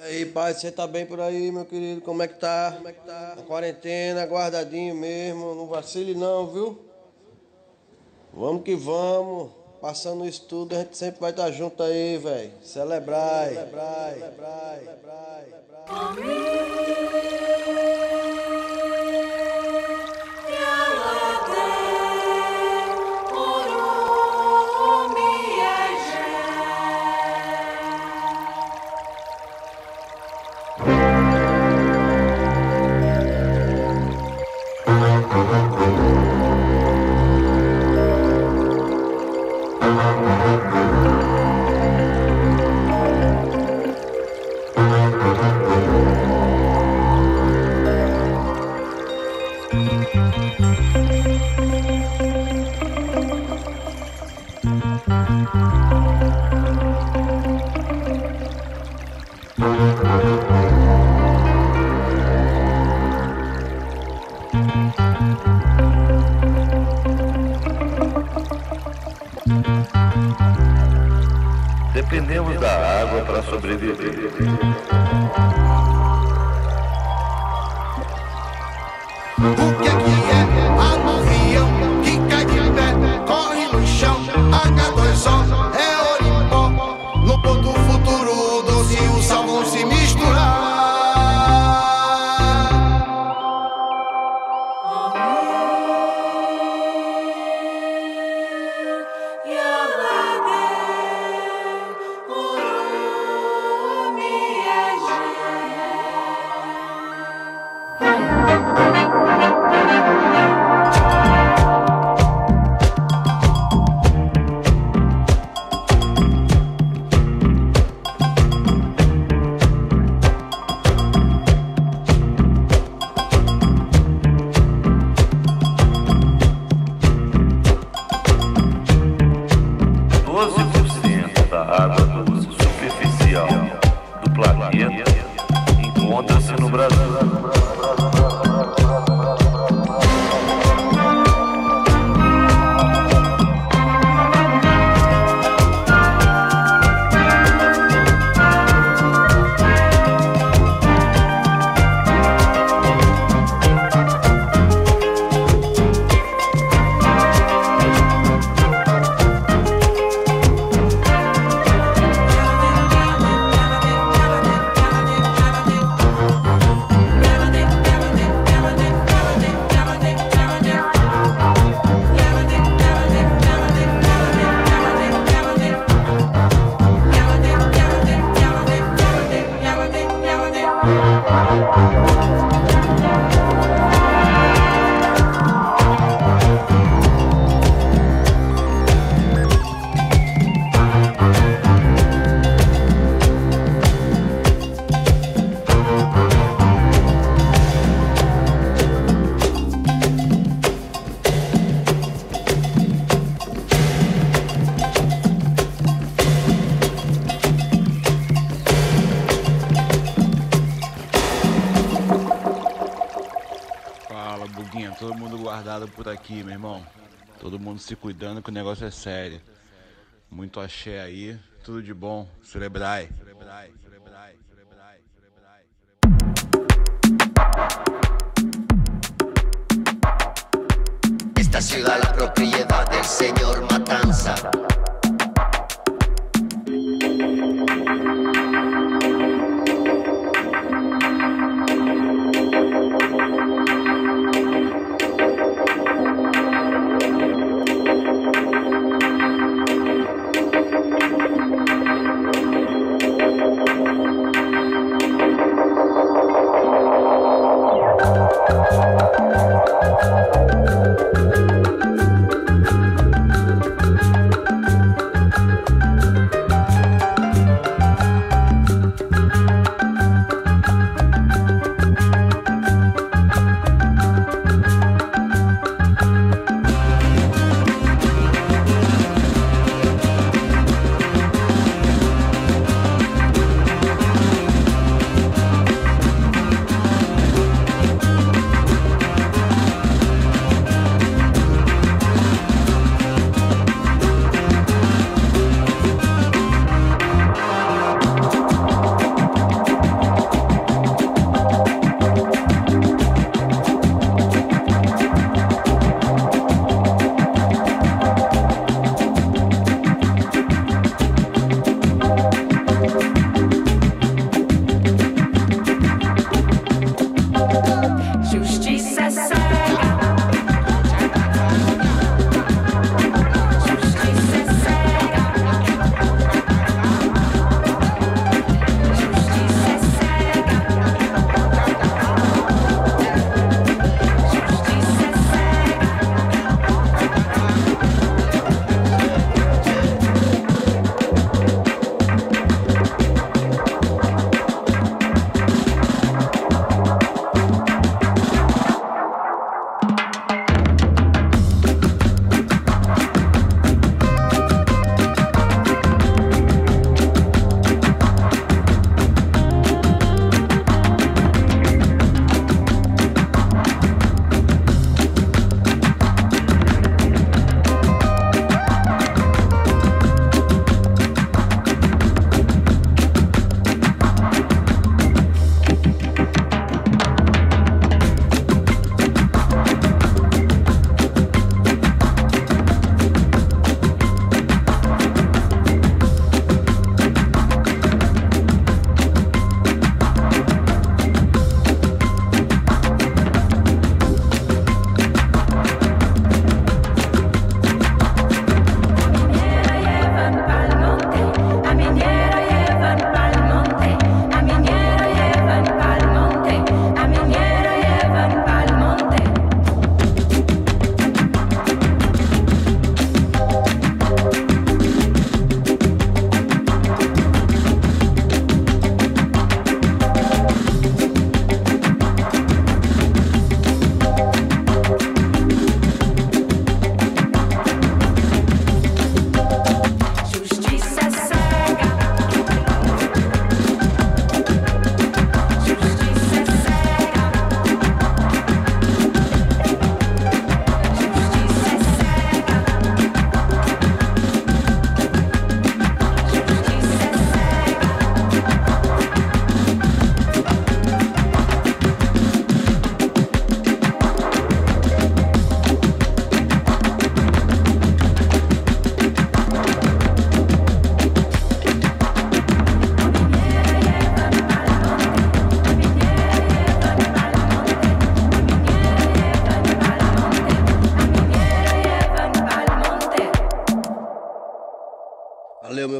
E aí, pai, você tá bem por aí, meu querido? Como é que tá? Como é que tá? Na quarentena, guardadinho mesmo, não vacile não, viu? Vamos que vamos. Passando isso tudo, a gente sempre vai estar tá junto aí, velho. Celebrai. Celebrai. Celebrai. Celebrai. Celebrai. Para sobreviver. Se cuidando que o negócio é sério. Muito axé aí, tudo de bom. Celebrai, celebrai, celebrai, celebrai. Esta ciudad la propiedad del señor Matanza.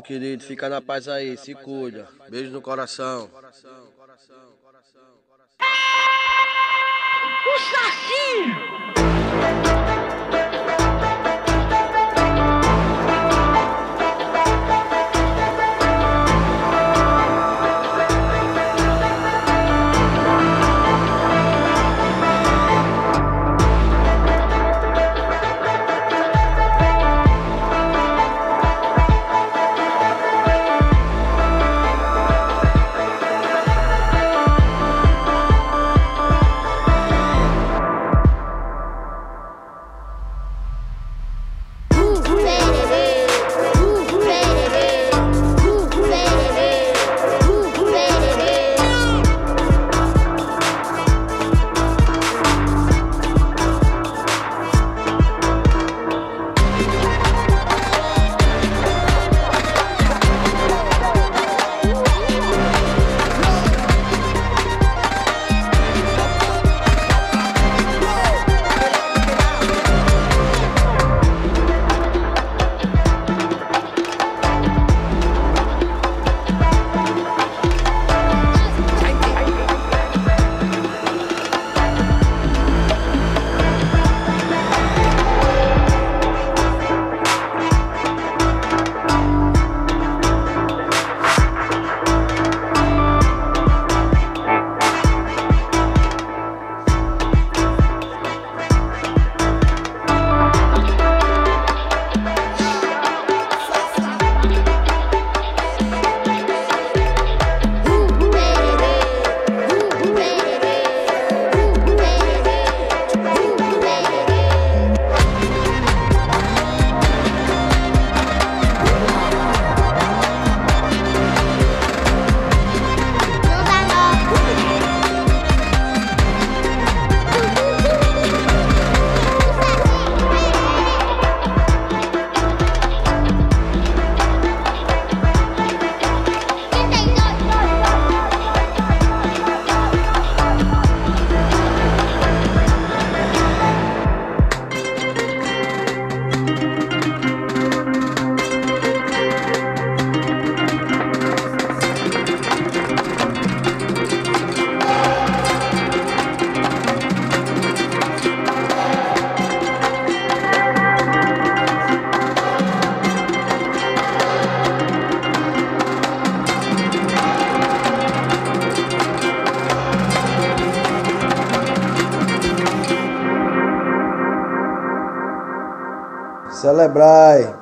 Querido. Fica na paz aí. Se cuida. Beijo no coração. O Saci! Celebrai.